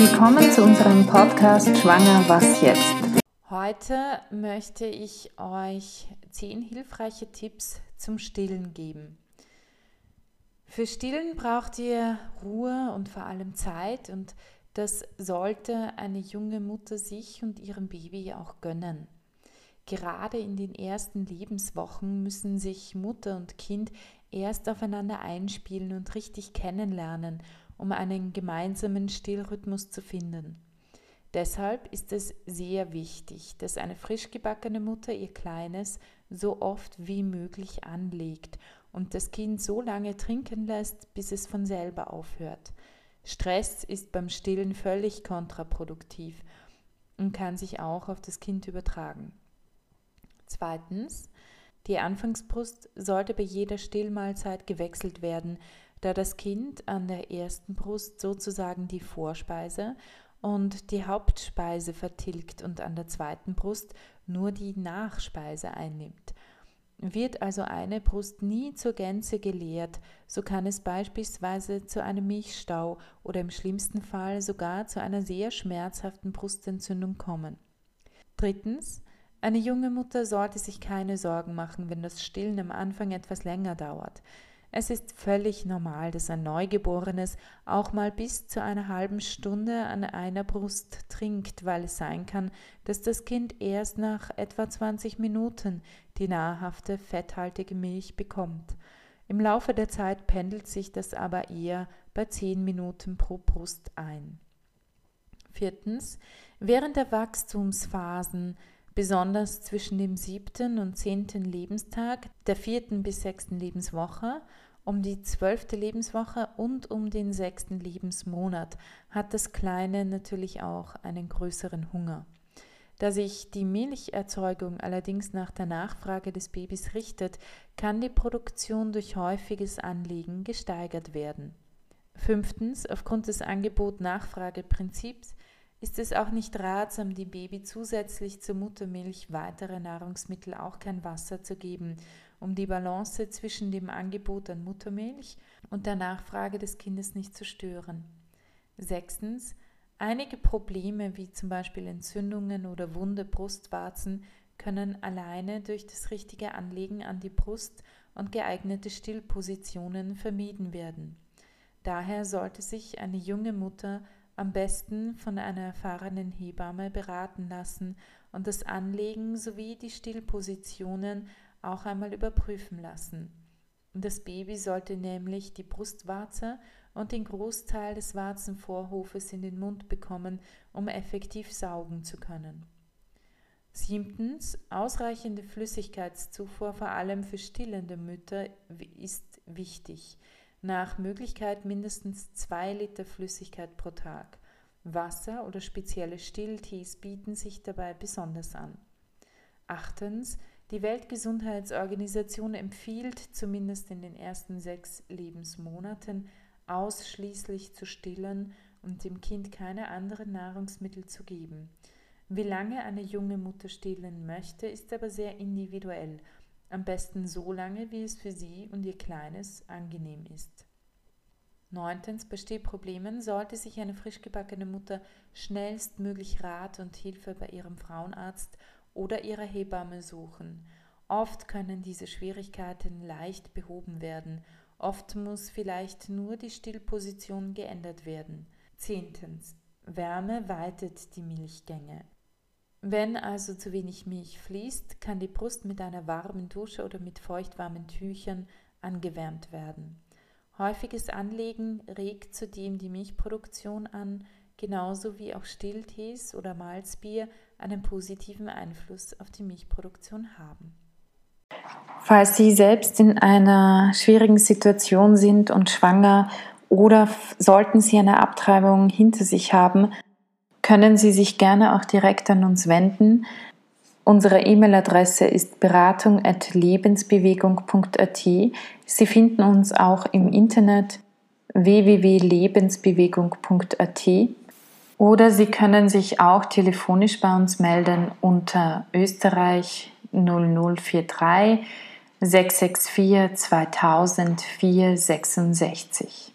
Willkommen zu unserem Podcast Schwanger was jetzt. Heute möchte ich euch zehn hilfreiche Tipps zum Stillen geben. Für Stillen braucht ihr Ruhe und vor allem Zeit und das sollte eine junge Mutter sich und ihrem Baby auch gönnen. Gerade in den ersten Lebenswochen müssen sich Mutter und Kind erst aufeinander einspielen und richtig kennenlernen, um einen gemeinsamen Stillrhythmus zu finden. Deshalb ist es sehr wichtig, dass eine frisch gebackene Mutter ihr Kleines so oft wie möglich anlegt und das Kind so lange trinken lässt, bis es von selber aufhört. Stress ist beim Stillen völlig kontraproduktiv und kann sich auch auf das Kind übertragen. Zweitens, die Anfangsbrust sollte bei jeder Stillmahlzeit gewechselt werden, da das Kind an der ersten Brust sozusagen die Vorspeise und die Hauptspeise vertilgt und an der zweiten Brust nur die Nachspeise einnimmt. Wird also eine Brust nie zur Gänze geleert, so kann es beispielsweise zu einem Milchstau oder im schlimmsten Fall sogar zu einer sehr schmerzhaften Brustentzündung kommen. Drittens, eine junge Mutter sollte sich keine Sorgen machen, wenn das Stillen am Anfang etwas länger dauert. Es ist völlig normal, dass ein Neugeborenes auch mal bis zu einer halben Stunde an einer Brust trinkt, weil es sein kann, dass das Kind erst nach etwa 20 Minuten die nahrhafte, fetthaltige Milch bekommt. Im Laufe der Zeit pendelt sich das aber eher bei 10 Minuten pro Brust ein. Viertens, während der Wachstumsphasen besonders zwischen dem siebten und zehnten Lebenstag, der vierten bis sechsten Lebenswoche, um die zwölfte Lebenswoche und um den sechsten Lebensmonat hat das Kleine natürlich auch einen größeren Hunger. Da sich die Milcherzeugung allerdings nach der Nachfrage des Babys richtet, kann die Produktion durch häufiges Anlegen gesteigert werden. Fünftens, aufgrund des Angebot-Nachfrage-Prinzips ist es auch nicht ratsam, dem Baby zusätzlich zur Muttermilch weitere Nahrungsmittel, auch kein Wasser zu geben, um die Balance zwischen dem Angebot an Muttermilch und der Nachfrage des Kindes nicht zu stören. Sechstens, einige Probleme wie zum Beispiel Entzündungen oder wunde Brustwarzen können alleine durch das richtige Anlegen an die Brust und geeignete Stillpositionen vermieden werden. Daher sollte sich eine junge Mutter am besten von einer erfahrenen Hebamme beraten lassen und das Anlegen sowie die Stillpositionen auch einmal überprüfen lassen. Das Baby sollte nämlich die Brustwarze und den Großteil des Warzenvorhofes in den Mund bekommen, um effektiv saugen zu können. Siebtens, ausreichende Flüssigkeitszufuhr vor allem für stillende Mütter ist wichtig nach Möglichkeit mindestens zwei Liter Flüssigkeit pro Tag. Wasser oder spezielle Stilltees bieten sich dabei besonders an. Achtens, die Weltgesundheitsorganisation empfiehlt zumindest in den ersten sechs Lebensmonaten ausschließlich zu stillen und dem Kind keine anderen Nahrungsmittel zu geben. Wie lange eine junge Mutter stillen möchte, ist aber sehr individuell am besten so lange, wie es für sie und ihr Kleines angenehm ist. Neuntens, bei Stillproblemen sollte sich eine frisch gebackene Mutter schnellstmöglich Rat und Hilfe bei ihrem Frauenarzt oder ihrer Hebamme suchen. Oft können diese Schwierigkeiten leicht behoben werden. Oft muss vielleicht nur die Stillposition geändert werden. Zehntens. Wärme weitet die Milchgänge. Wenn also zu wenig Milch fließt, kann die Brust mit einer warmen Dusche oder mit feuchtwarmen Tüchern angewärmt werden. Häufiges Anlegen regt zudem die Milchproduktion an, genauso wie auch Stilltees oder Malzbier einen positiven Einfluss auf die Milchproduktion haben. Falls Sie selbst in einer schwierigen Situation sind und schwanger oder sollten Sie eine Abtreibung hinter sich haben, können Sie sich gerne auch direkt an uns wenden. Unsere E-Mail-Adresse ist beratung.lebensbewegung.at. Sie finden uns auch im Internet www.lebensbewegung.at oder Sie können sich auch telefonisch bei uns melden unter Österreich 0043 664 2000 466.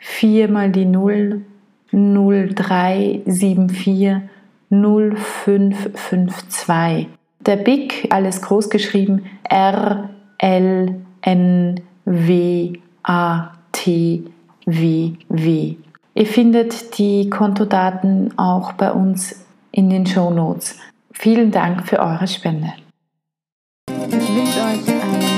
4 mal die 0 0374 0552. Der BIC, alles groß geschrieben, R L N W A T W W. Ihr findet die Kontodaten auch bei uns in den Show Notes. Vielen Dank für eure Spende. Ich wünsche euch